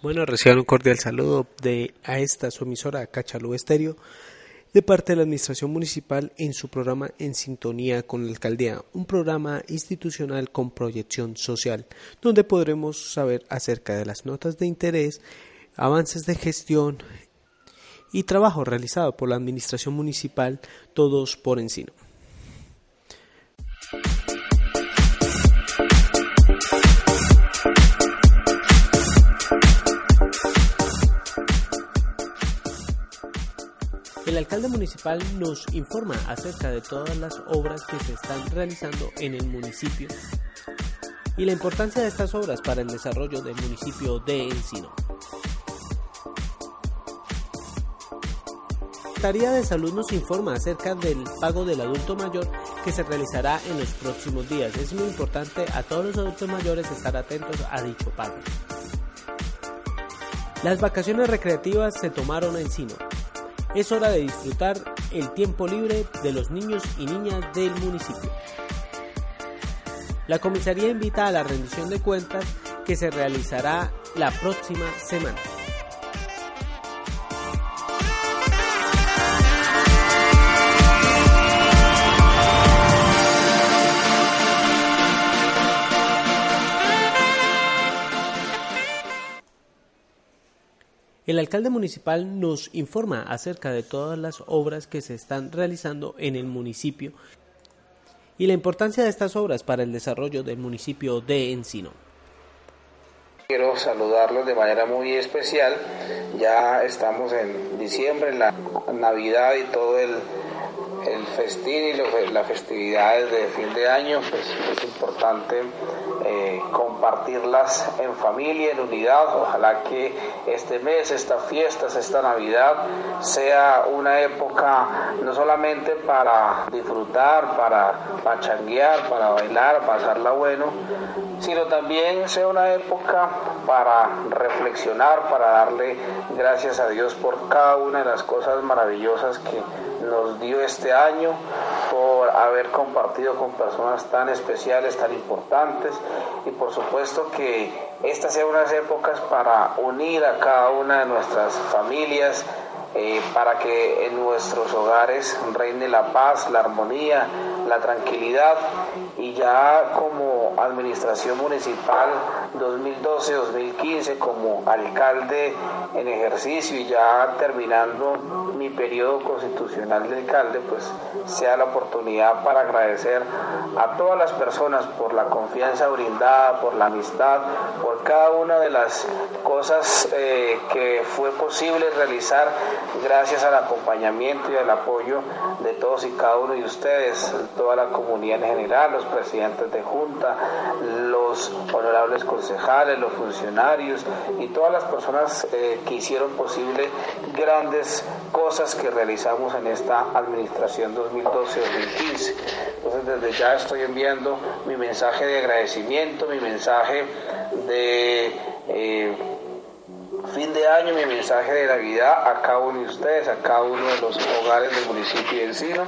Bueno, reciban un cordial saludo de a esta su emisora Cachalú Estéreo de parte de la Administración Municipal en su programa En Sintonía con la Alcaldía, un programa institucional con proyección social, donde podremos saber acerca de las notas de interés, avances de gestión y trabajo realizado por la Administración Municipal, todos por Encino. El alcalde municipal nos informa acerca de todas las obras que se están realizando en el municipio y la importancia de estas obras para el desarrollo del municipio de Encino. Secretaría de Salud nos informa acerca del pago del adulto mayor que se realizará en los próximos días. Es muy importante a todos los adultos mayores estar atentos a dicho pago. Las vacaciones recreativas se tomaron en Encino. Es hora de disfrutar el tiempo libre de los niños y niñas del municipio. La comisaría invita a la rendición de cuentas que se realizará la próxima semana. El alcalde municipal nos informa acerca de todas las obras que se están realizando en el municipio y la importancia de estas obras para el desarrollo del municipio de Encino. Quiero saludarlos de manera muy especial. Ya estamos en diciembre, en la Navidad y todo el, el festín y las festividades de fin de año, pues es importante eh, compartirlas en familia, en unidad. Ojalá que este mes, estas fiestas, esta Navidad sea una época no solamente para disfrutar, para pachanguear, para bailar, pasarla bueno, sino también sea una época para reflexionar, para darle gracias a Dios por cada una de las cosas maravillosas que nos dio este año, por haber compartido con personas tan especiales, tan importantes. Y por supuesto que estas sean unas épocas para unir a cada una de nuestras familias, eh, para que en nuestros hogares reine la paz, la armonía, la tranquilidad. Y ya como administración municipal 2012-2015 como alcalde en ejercicio y ya terminando mi periodo constitucional de alcalde, pues sea la oportunidad para agradecer a todas las personas por la confianza brindada, por la amistad, por cada una de las cosas eh, que fue posible realizar gracias al acompañamiento y al apoyo de todos y cada uno de ustedes, toda la comunidad en general, los presidentes de junta, los honorables concejales, los funcionarios y todas las personas eh, que hicieron posible grandes cosas que realizamos en esta administración 2012-2015. Entonces desde ya estoy enviando mi mensaje de agradecimiento, mi mensaje de... Eh, fin de año mi mensaje de Navidad a cada uno de ustedes, a cada uno de los hogares del municipio de Encino.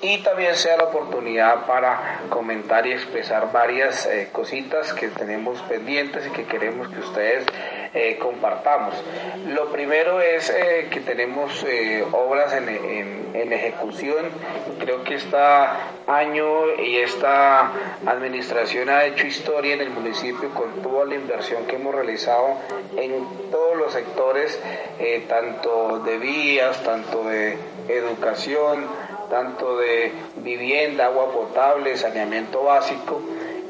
Y también sea la oportunidad para comentar y expresar varias eh, cositas que tenemos pendientes y que queremos que ustedes eh, compartamos. Lo primero es eh, que tenemos obras en, en, ejecución. Creo que este año y esta administración ha hecho historia en el municipio con toda la inversión que hemos realizado en todos los sectores, tanto de vías, tanto de educación, tanto de vivienda, agua potable, saneamiento básico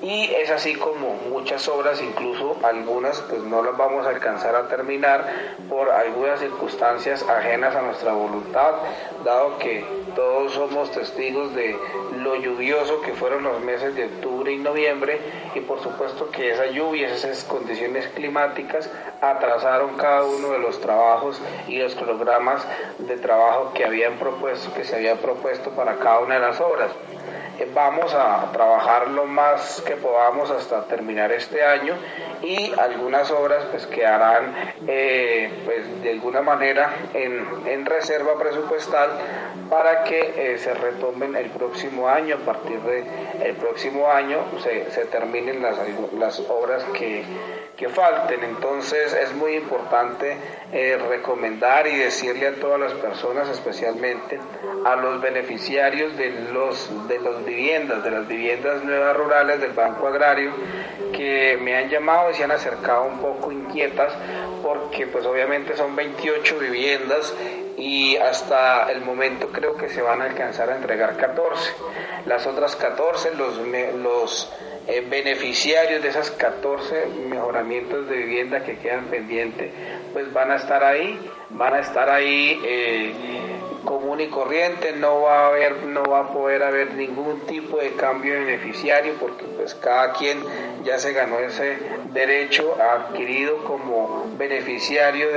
y es así como muchas obras, incluso algunas pues no las vamos a alcanzar a terminar por algunas circunstancias ajenas a nuestra voluntad, dado que todos somos testigos de lo lluvioso que fueron los meses de octubre y noviembre y por supuesto que esa lluvia, esas condiciones climáticas atrasaron cada uno de los trabajos y los programas de trabajo que habían propuesto, que se habían propuesto para cada una de las obras. Vamos a trabajar lo más que podamos hasta terminar este año y algunas obras pues quedarán eh, pues de alguna manera en, en reserva presupuestal para que eh, se retomen el próximo año. A partir de el próximo año se, se terminen las, las obras que que falten. Entonces es muy importante eh, recomendar y decirle a todas las personas, especialmente a los beneficiarios de los de las viviendas, de las viviendas nuevas rurales del Banco Agrario, que me han llamado y se han acercado un poco inquietas porque pues obviamente son 28 viviendas y hasta el momento creo que se van a alcanzar a entregar 14. Las otras 14 los, los eh, beneficiarios de esas 14 mejoramientos de vivienda que quedan pendientes, pues van a estar ahí, van a estar ahí eh, común y corriente, no va a haber, no va a poder haber ningún tipo de cambio beneficiario porque pues cada quien ya se ganó ese derecho adquirido como beneficiario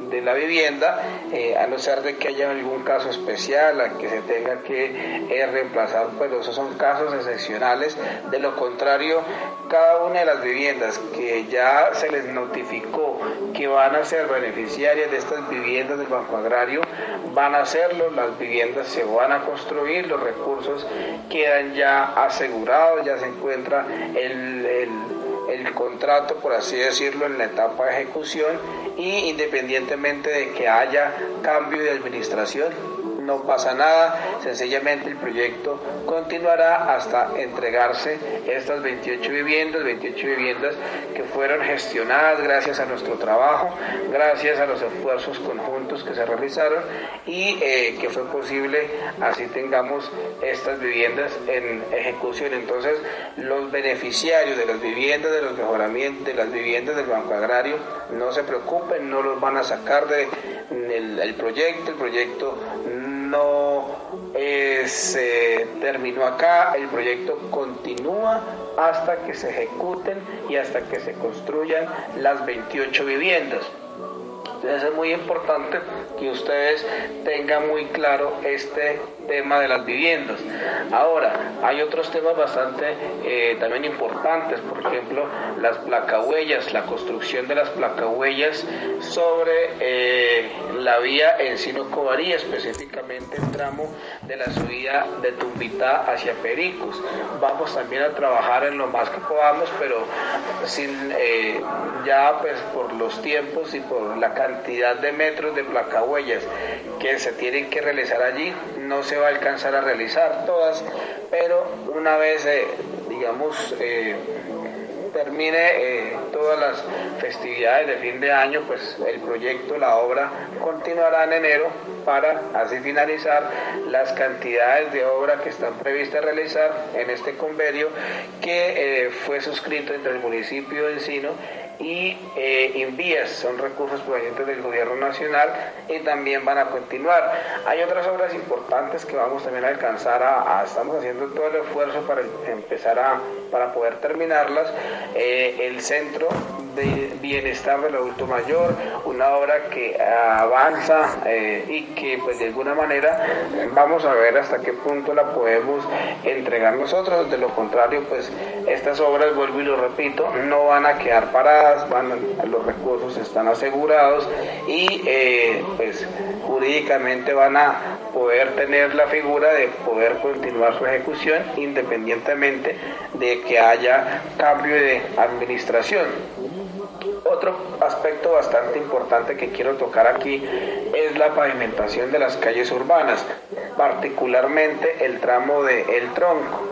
de la vivienda, eh, a no ser de que haya algún caso especial a que se tenga que eh, reemplazar, pero esos son casos excepcionales. De lo contrario, cada una de las viviendas que ya se les notificó que van a ser beneficiarias de estas viviendas del Banco Agrario, van a hacerlo, las viviendas se van a construir, los recursos quedan ya asegurados, ya se encuentra el, el contrato, por así decirlo, en la etapa de ejecución y independientemente de que haya cambio de administración, no pasa nada, sencillamente el proyecto continuará hasta entregarse estas 28 viviendas, 28 viviendas que fueron gestionadas gracias a nuestro trabajo, gracias a los esfuerzos conjuntos que se realizaron y eh, que fue posible así tengamos estas viviendas en ejecución. Entonces, los beneficiarios de las viviendas, de los mejoramientos de las viviendas del Banco Agrario, no se preocupen, no los van a sacar del de el proyecto, el proyecto no eh, se terminó acá, el proyecto continúa hasta que se ejecuten y hasta que se construyan las 28 viviendas. Entonces es muy importante que ustedes tengan muy claro este tema de las viviendas. Ahora, hay otros temas bastante eh, también importantes, por ejemplo, las placahuellas, la construcción de las placahuellas sobre eh, la vía Encino Covaría, específicamente el tramo de la subida de Tumbita hacia Pericos. Vamos también a trabajar en lo más que podamos, pero sin eh, ya pues por los tiempos y por la cantidad de metros de placahuellas que se tienen que realizar allí, no se va a alcanzar a realizar todas, pero una vez, eh, digamos, eh, termine eh, todas las festividades de fin de año, pues el proyecto, la obra continuará en enero para así finalizar las cantidades de obra que están previstas realizar en este convenio que fue suscrito entre el municipio de Encino y eh, Invías, son recursos provenientes del gobierno nacional y también van a continuar. Hay otras obras importantes que vamos también a alcanzar a, estamos haciendo todo el esfuerzo para empezar a, para poder terminarlas. Eh, el centro de bienestar del adulto mayor, una obra que avanza eh, y que pues de alguna manera vamos a ver hasta qué punto la podemos entregar nosotros, de lo contrario pues estas obras, vuelvo y lo repito, no van a quedar paradas, van, los recursos están asegurados y eh, pues jurídicamente van a poder tener la figura de poder continuar su ejecución independientemente de que haya cambio de administración. Otro aspecto bastante importante que quiero tocar aquí es la pavimentación de las calles urbanas, particularmente el tramo de El Tronco.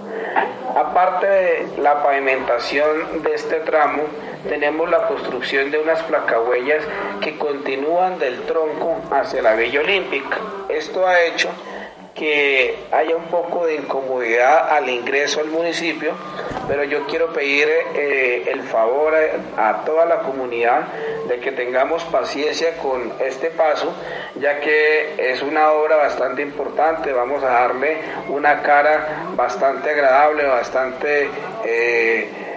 Aparte de la pavimentación de este tramo, tenemos la construcción de unas placahuellas que continúan del tronco hacia la Villa Olímpica. Esto ha hecho que haya un poco de incomodidad al ingreso al municipio, pero yo quiero pedir eh, el favor a, toda la comunidad de que tengamos paciencia con este paso, ya que es una obra bastante importante, vamos a darle una cara bastante agradable, bastante... Eh,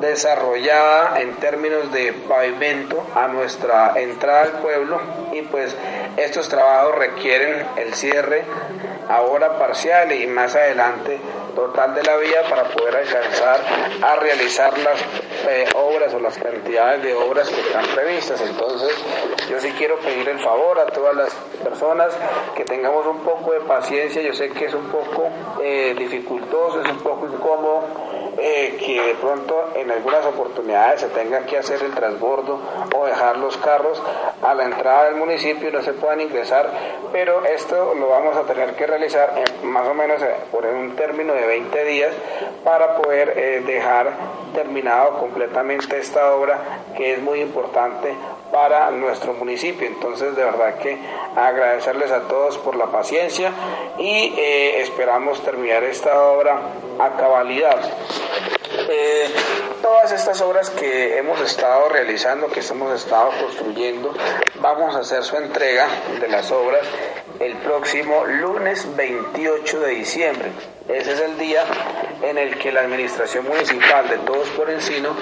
desarrollada en términos de pavimento a nuestra entrada al pueblo y pues estos trabajos requieren el cierre ahora parcial y más adelante total de la vía para poder alcanzar a realizar las eh, obras o las cantidades de obras que están previstas. Entonces yo sí quiero pedir el favor a todas las personas que tengamos un poco de paciencia. Yo sé que es un poco eh, dificultoso, es un poco incómodo eh, que de pronto en algunas oportunidades se tenga que hacer el transbordo o dejar los carros a la entrada del municipio y no se puedan ingresar, pero esto lo vamos a tener que realizar más o menos eh, por un término de 20 días para poder eh, dejar terminado completamente esta obra que es muy importante para nuestro municipio. Entonces, de verdad que agradecerles a todos por la paciencia y esperamos terminar esta obra a cabalidad. Eh, todas estas obras que hemos estado realizando, que hemos estado construyendo, vamos a hacer su entrega de las obras el próximo lunes 28 de diciembre. Ese es el día en el que la Administración Municipal de Todos por Encino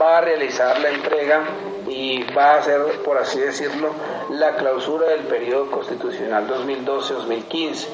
va a realizar la entrega y va a hacer, por así decirlo, la clausura del periodo constitucional 2012-2015.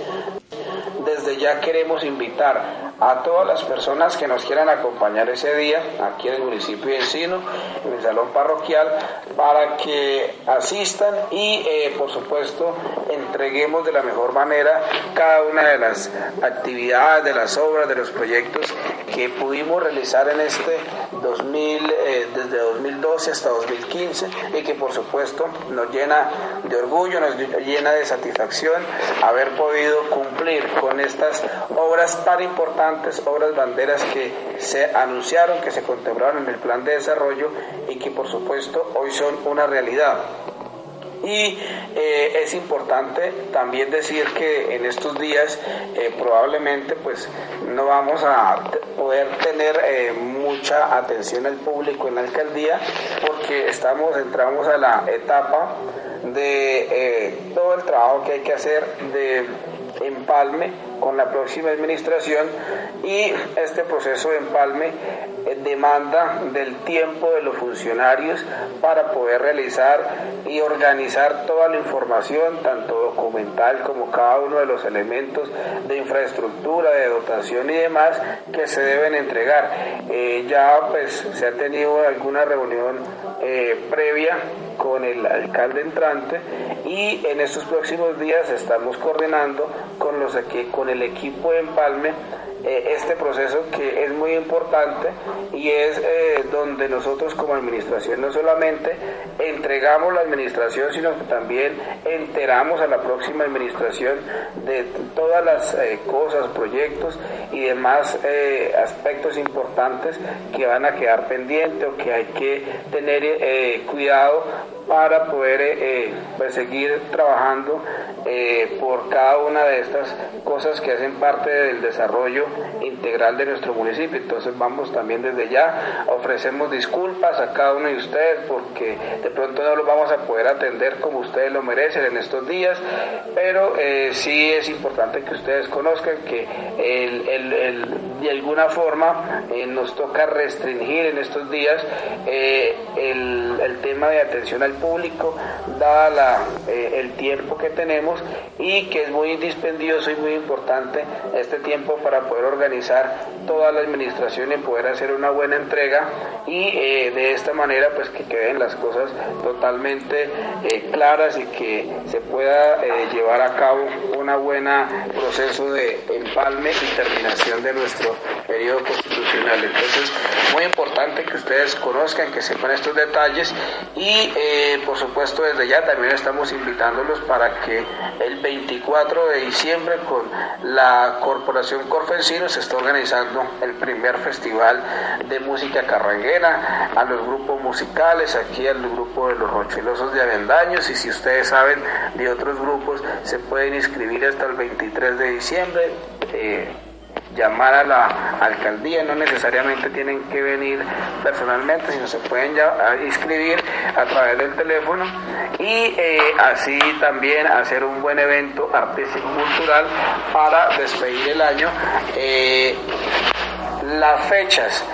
Desde ya queremos invitar a todas las personas que nos quieran acompañar ese día aquí en el municipio de Encino, en el salón parroquial, para que asistan y eh, por supuesto entreguemos de la mejor manera cada una de las actividades, de las obras, de los proyectos que pudimos realizar en este 2000, eh, desde 2012 hasta 2015 y que por supuesto nos llena de orgullo, nos llena de satisfacción haber podido cumplir con estas obras tan importantes obras banderas que se anunciaron, que se contemplaron en el plan de desarrollo y que por supuesto hoy son una realidad. Y eh, es importante también decir que en estos días eh, probablemente pues no vamos a poder tener eh, mucha atención al público en la alcaldía porque estamos, entramos a la etapa de todo el trabajo que hay que hacer de empalme con la próxima administración y este proceso de empalme eh, demanda del tiempo de los funcionarios para poder realizar y organizar toda la información, tanto documental como cada uno de los elementos de infraestructura, de dotación y demás que se deben entregar. Eh, ya pues se ha tenido alguna reunión eh, previa con el alcalde entrante y en estos próximos días estamos coordinando con los con el equipo de Empalme eh, este proceso que es muy importante y es eh, donde nosotros como administración no solamente entregamos la administración, sino que también enteramos a la próxima administración de todas las eh, cosas, proyectos y demás aspectos importantes que van a quedar pendientes o que hay que tener cuidado para poder pues, seguir trabajando por cada una de estas cosas que hacen parte del desarrollo integral de nuestro municipio. Entonces vamos también desde ya, ofrecemos disculpas a cada uno de ustedes porque de pronto no los vamos a poder atender como ustedes lo merecen en estos días, pero eh, sí es importante que ustedes conozcan que de alguna forma eh, nos toca restringir en estos días eh, el, tema de atención al público, dada la, el tiempo que tenemos y que es muy dispendioso y muy importante este tiempo para poder organizar toda la administración y poder hacer una buena entrega y eh, de esta manera pues que queden las cosas totalmente eh, claras y que se pueda eh, llevar a cabo una buena proceso de empalme y terminación de nuestro periodo constitucional. Entonces, muy importante que ustedes conozcan, que sepan estos detalles y por supuesto desde ya también estamos invitándolos para que el 24 de diciembre con la Corporación Corfensino se está organizando el primer festival de música carranguera a los grupos musicales, aquí al grupo de los rochilosos de Avendaños y si ustedes saben de otros grupos se pueden inscribir hasta el 23 de diciembre. Eh, llamar a la alcaldía, no necesariamente tienen que venir personalmente, sino se pueden inscribir a través del teléfono y eh, así también hacer un buen evento artístico cultural para despedir el año. Eh, las fechas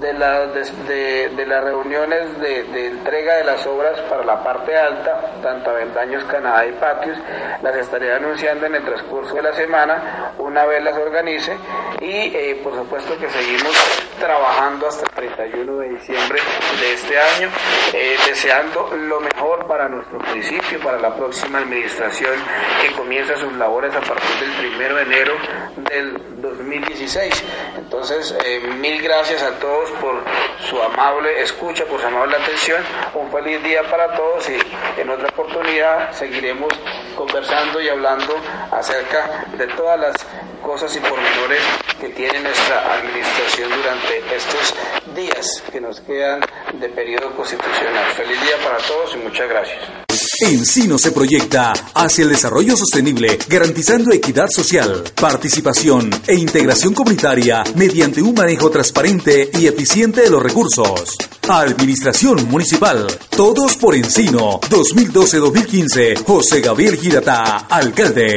de, de, las reuniones de, entrega de las obras para la parte alta, tanto Avendaños, Canadá y Patios, las estaré anunciando en el transcurso de la semana, una vez las organice, y eh, por supuesto que seguimos trabajando hasta el 31 de diciembre de este año, eh, deseando lo mejor para nuestro municipio, para la próxima administración que comienza sus labores a partir del 1 de enero del 2016. Entonces, eh, mil gracias a todos por su amable escucha, por su amable atención. Un feliz día para todos y en otra oportunidad seguiremos conversando y hablando acerca de todas las cosas y pormenores que tiene nuestra administración durante estos días que nos quedan de periodo constitucional. Feliz día para todos y muchas gracias. Encino se proyecta hacia el desarrollo sostenible, garantizando equidad social, participación e integración comunitaria mediante un manejo transparente y eficiente de los recursos. Administración Municipal, todos por Encino, 2012-2015, José Gabriel Girata, alcalde.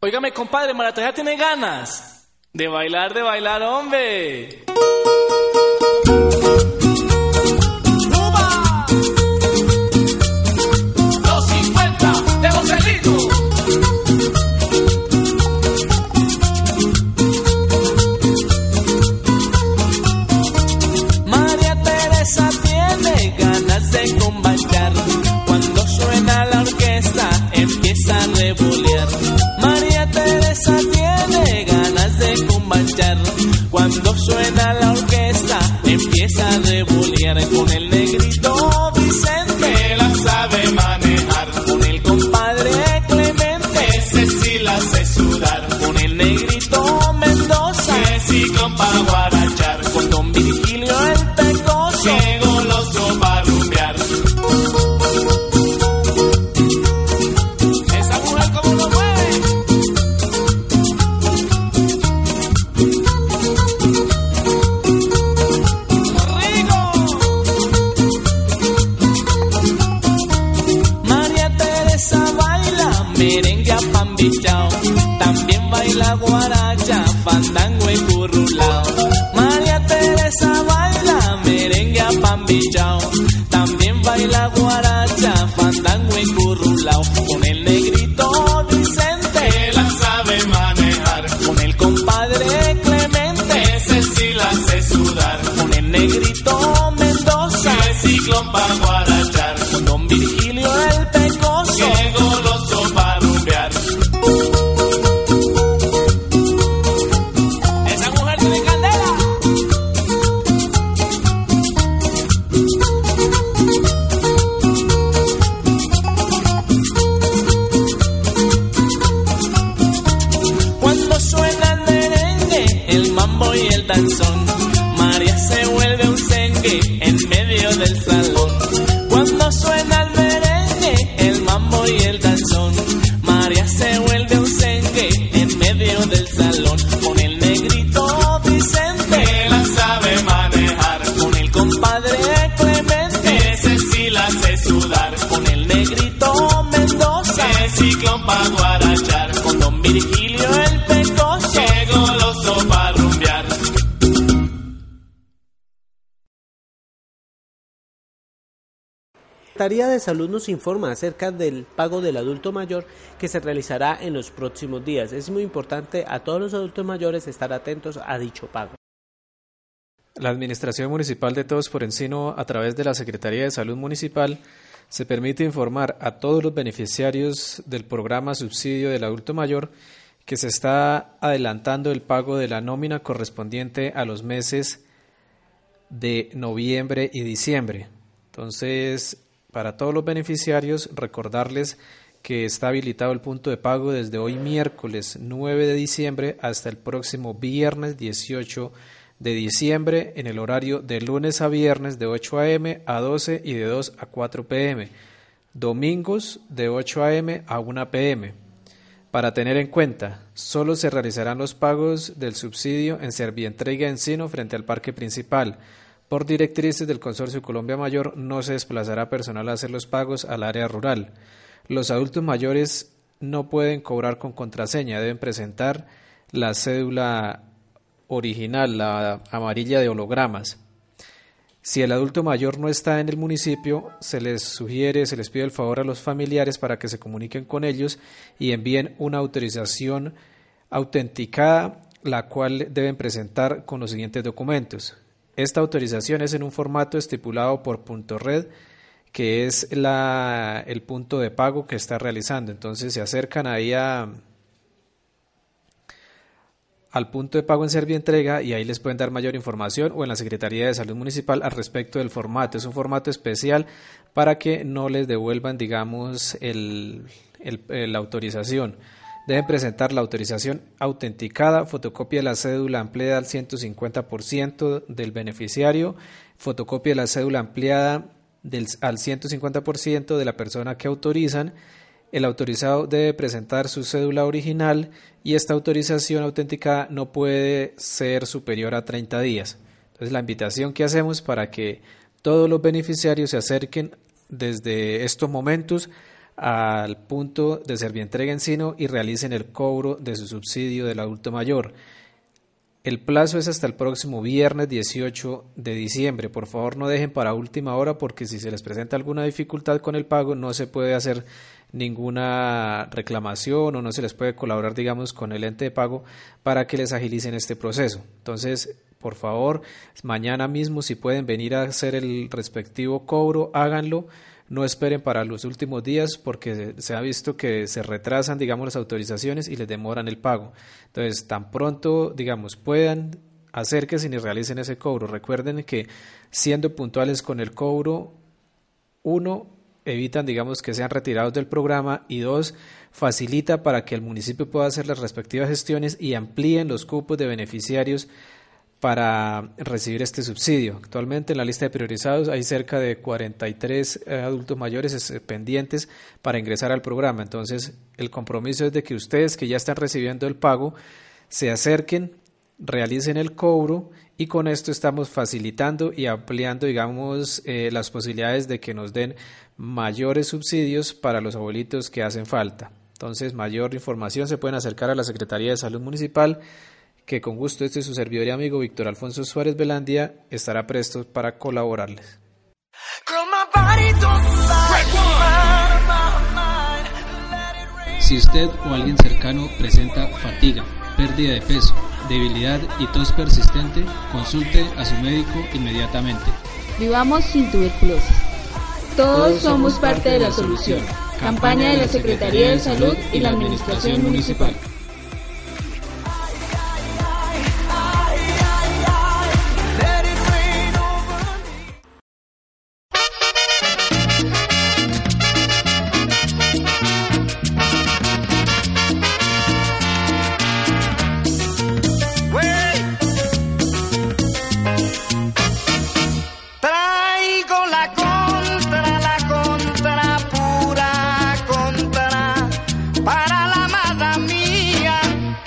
Óigame, compadre, Maratoya tiene ganas de bailar, de bailar, hombre. Cuando suena la orquesta, la guaracha, fandango encurrulao. Con el negrito Vicente, que la sabe manejar. Con el compadre Clemente, ese sí la hace sudar. Con el negrito Mendoza, el ciclón pa' Secretaría de Salud nos informa acerca del pago del adulto mayor que se realizará en los próximos días. Es muy importante a todos los adultos mayores estar atentos a dicho pago. La Administración Municipal de Todos por Encino, a través de la Secretaría de Salud Municipal, se permite informar a todos los beneficiarios del programa Subsidio del Adulto Mayor que se está adelantando el pago de la nómina correspondiente a los meses de noviembre y diciembre. Entonces, para todos los beneficiarios, recordarles que está habilitado el punto de pago desde hoy miércoles 9 de diciembre hasta el próximo viernes 18 de diciembre en el horario de lunes a viernes de 8 a.m. a 12 y de 2 a 4 p.m. Domingos de 8 a.m. a 1 p.m. Para tener en cuenta, solo se realizarán los pagos del subsidio en Servientrega Encino frente al parque principal. Por directrices del Consorcio Colombia Mayor no se desplazará personal a hacer los pagos al área rural. Los adultos mayores no pueden cobrar con contraseña, deben presentar la cédula original, la amarilla de hologramas. Si el adulto mayor no está en el municipio, se les sugiere, se les pide el favor a los familiares para que se comuniquen con ellos y envíen una autorización autenticada, la cual deben presentar con los siguientes documentos. Esta autorización es en un formato estipulado por punto red, que es la, el punto de pago que está realizando. Entonces se acercan ahí a, al punto de pago en Servientrega y ahí les pueden dar mayor información o en la Secretaría de Salud Municipal al respecto del formato. Es un formato especial para que no les devuelvan, digamos, el, la autorización. Deben presentar la autorización autenticada, fotocopia de la cédula ampliada al 150% del beneficiario, fotocopia de la cédula ampliada al 150% de la persona que autorizan, el autorizado debe presentar su cédula original y esta autorización autenticada no puede ser superior a 30 días. Entonces la invitación que hacemos para que todos los beneficiarios se acerquen desde estos momentos al punto de Servientrega Encino y realicen el cobro de su subsidio del adulto mayor. El plazo es hasta el próximo viernes 18 de diciembre. Por favor, no dejen para última hora porque si se les presenta alguna dificultad con el pago no se puede hacer ninguna reclamación o no se les puede colaborar, digamos, con el ente de pago para que les agilicen este proceso. Entonces, por favor, mañana mismo si pueden venir a hacer el respectivo cobro, háganlo. No esperen para los últimos días porque se ha visto que se retrasan, digamos, las autorizaciones y les demoran el pago. Entonces, tan pronto, digamos, puedan, acérquense y realicen ese cobro. Recuerden que siendo puntuales con el cobro, uno, evitan, digamos, que sean retirados del programa y dos, facilita para que el municipio pueda hacer las respectivas gestiones y amplíen los cupos de beneficiarios para recibir este subsidio. Actualmente en la lista de priorizados hay cerca de 43 eh, adultos mayores eh, pendientes para ingresar al programa. Entonces, el compromiso es de que ustedes que ya están recibiendo el pago se acerquen, realicen el cobro y con esto estamos facilitando y ampliando, digamos, eh, las posibilidades de que nos den mayores subsidios para los abuelitos que hacen falta. Entonces, mayor información se pueden acercar a la Secretaría de Salud Municipal, que con gusto este es su servidor y amigo Víctor Alfonso Suárez Velandia estará presto para colaborarles. Si usted o alguien cercano presenta fatiga, pérdida de peso, debilidad y tos persistente, consulte a su médico inmediatamente. Vivamos sin tuberculosis. Todos somos parte de la solución. Campaña de la Secretaría de Salud y la Administración Municipal.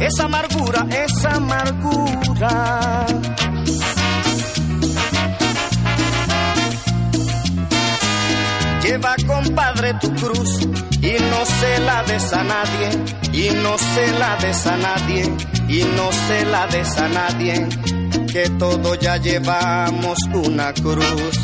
esa amargura, esa amargura. Lleva compadre tu cruz y no se la des a nadie, y no se la des a nadie, y no se la des a nadie, que todo ya llevamos una cruz.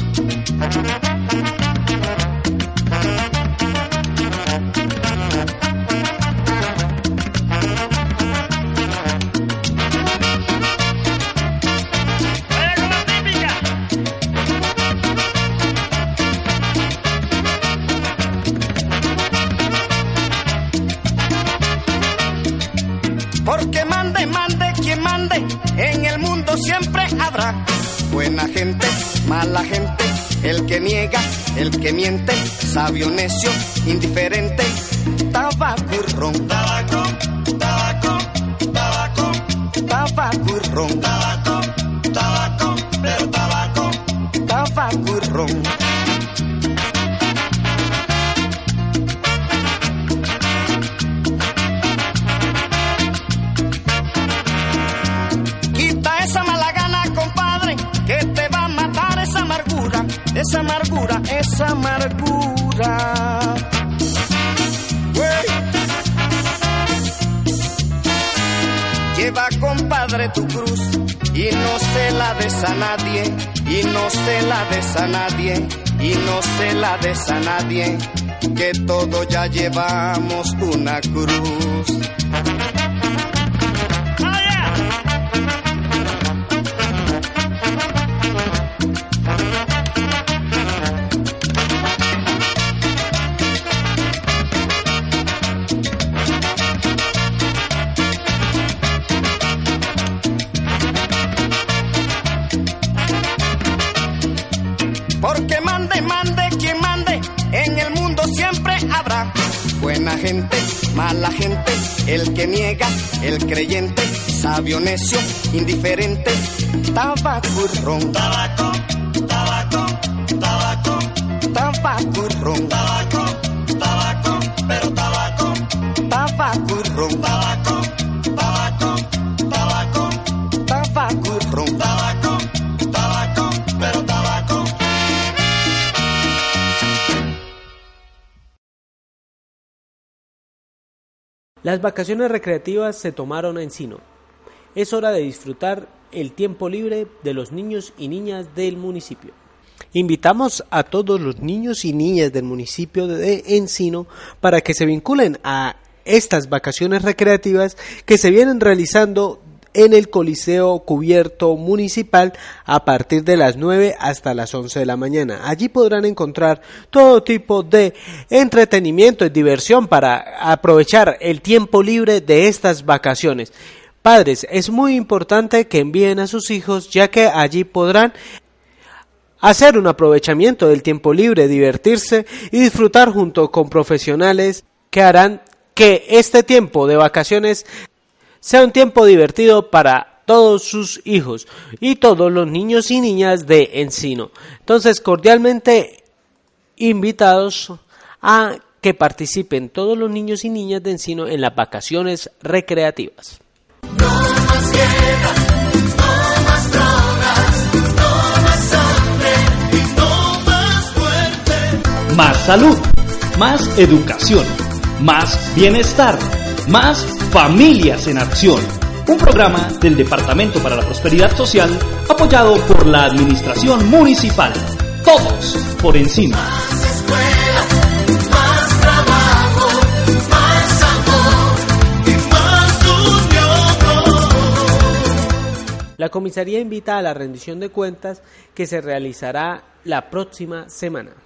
Gente, mala gente, el que niega, el que miente, sabio, necio, indiferente, tabaco y ron. Tabaco, tabaco, tabaco, tabaco y ron. A nadie, y no se la des a nadie, que todo ya llevamos una cruz. Gente, mala gente, el que niega, el creyente, sabio, necio, indiferente, tabaco y ron. Tabaco, tabaco, tabaco, tabaco y ron. Tabaco, tabaco, pero tabaco, tabaco y ron. Tabaco, tabaco, Las vacaciones recreativas se tomaron a Encino. Es hora de disfrutar el tiempo libre de los niños y niñas del municipio. Invitamos a todos los niños y niñas del municipio de Encino para que se vinculen a estas vacaciones recreativas que se vienen realizando en el Coliseo Cubierto Municipal a partir de las 9 hasta las 11 de la mañana. Allí podrán encontrar todo tipo de entretenimiento y diversión para aprovechar el tiempo libre de estas vacaciones. Padres, es muy importante que envíen a sus hijos ya que allí podrán hacer un aprovechamiento del tiempo libre, divertirse y disfrutar junto con profesionales que harán que este tiempo de vacaciones sea un tiempo divertido para todos sus hijos y todos los niños y niñas de Encino. Entonces, cordialmente invitados a que participen todos los niños y niñas de Encino en las vacaciones recreativas. Más salud, más educación, más bienestar, más familias en acción. Un programa del Departamento para la Prosperidad Social apoyado por la Administración Municipal. Todos por encima. La comisaría invita a la rendición de cuentas que se realizará la próxima semana.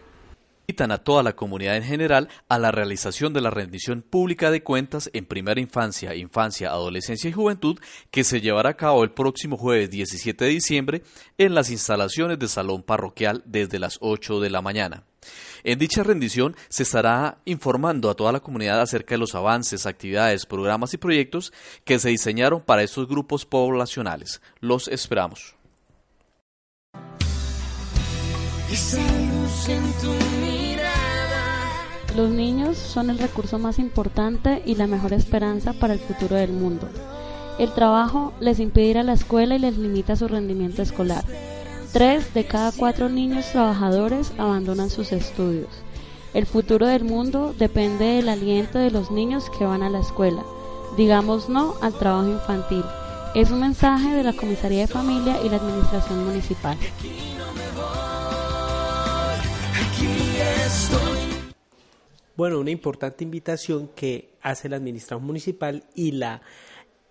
Invitan a toda la comunidad en general a la realización de la rendición pública de cuentas en primera infancia, infancia, adolescencia y juventud que se llevará a cabo el próximo jueves 17 de diciembre en las instalaciones de Salón Parroquial desde las 8 de la mañana. En dicha rendición se estará informando a toda la comunidad acerca de los avances, actividades, programas y proyectos que se diseñaron para estos grupos poblacionales. Los esperamos. Los niños son el recurso más importante y la mejor esperanza para el futuro del mundo. El trabajo les impide ir a la escuela y les limita su rendimiento escolar. Tres de cada cuatro niños trabajadores abandonan sus estudios. El futuro del mundo depende del aliento de los niños que van a la escuela. Digamos no al trabajo infantil. Es un mensaje de la Comisaría de Familia y la Administración Municipal. Bueno, una importante invitación que hace la Administración Municipal y la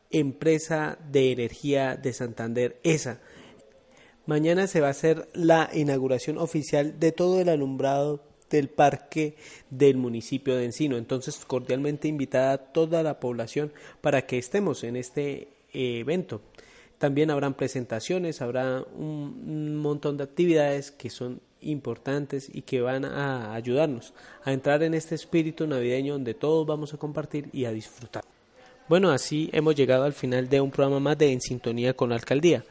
empresa de energía de Santander, ESA. Mañana se va a hacer la inauguración oficial de todo el alumbrado del parque del municipio de Encino. Entonces, cordialmente invitada a toda la población para que estemos en este eh, evento. También habrán presentaciones, habrá un, montón de actividades que son importantes y que van a ayudarnos a entrar en este espíritu navideño donde todos vamos a compartir y a disfrutar. Bueno, así hemos llegado al final de un programa más de En Sintonía con la Alcaldía.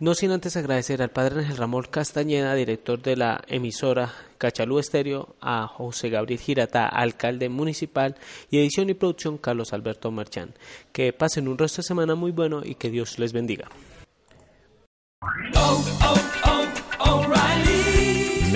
No sin antes agradecer al padre Ángel Ramón Castañeda, director de la emisora Cachalú Estéreo, a José Gabriel Girata, alcalde municipal, y edición y producción Carlos Alberto Marchán. Que pasen un resto de semana muy bueno y que Dios les bendiga.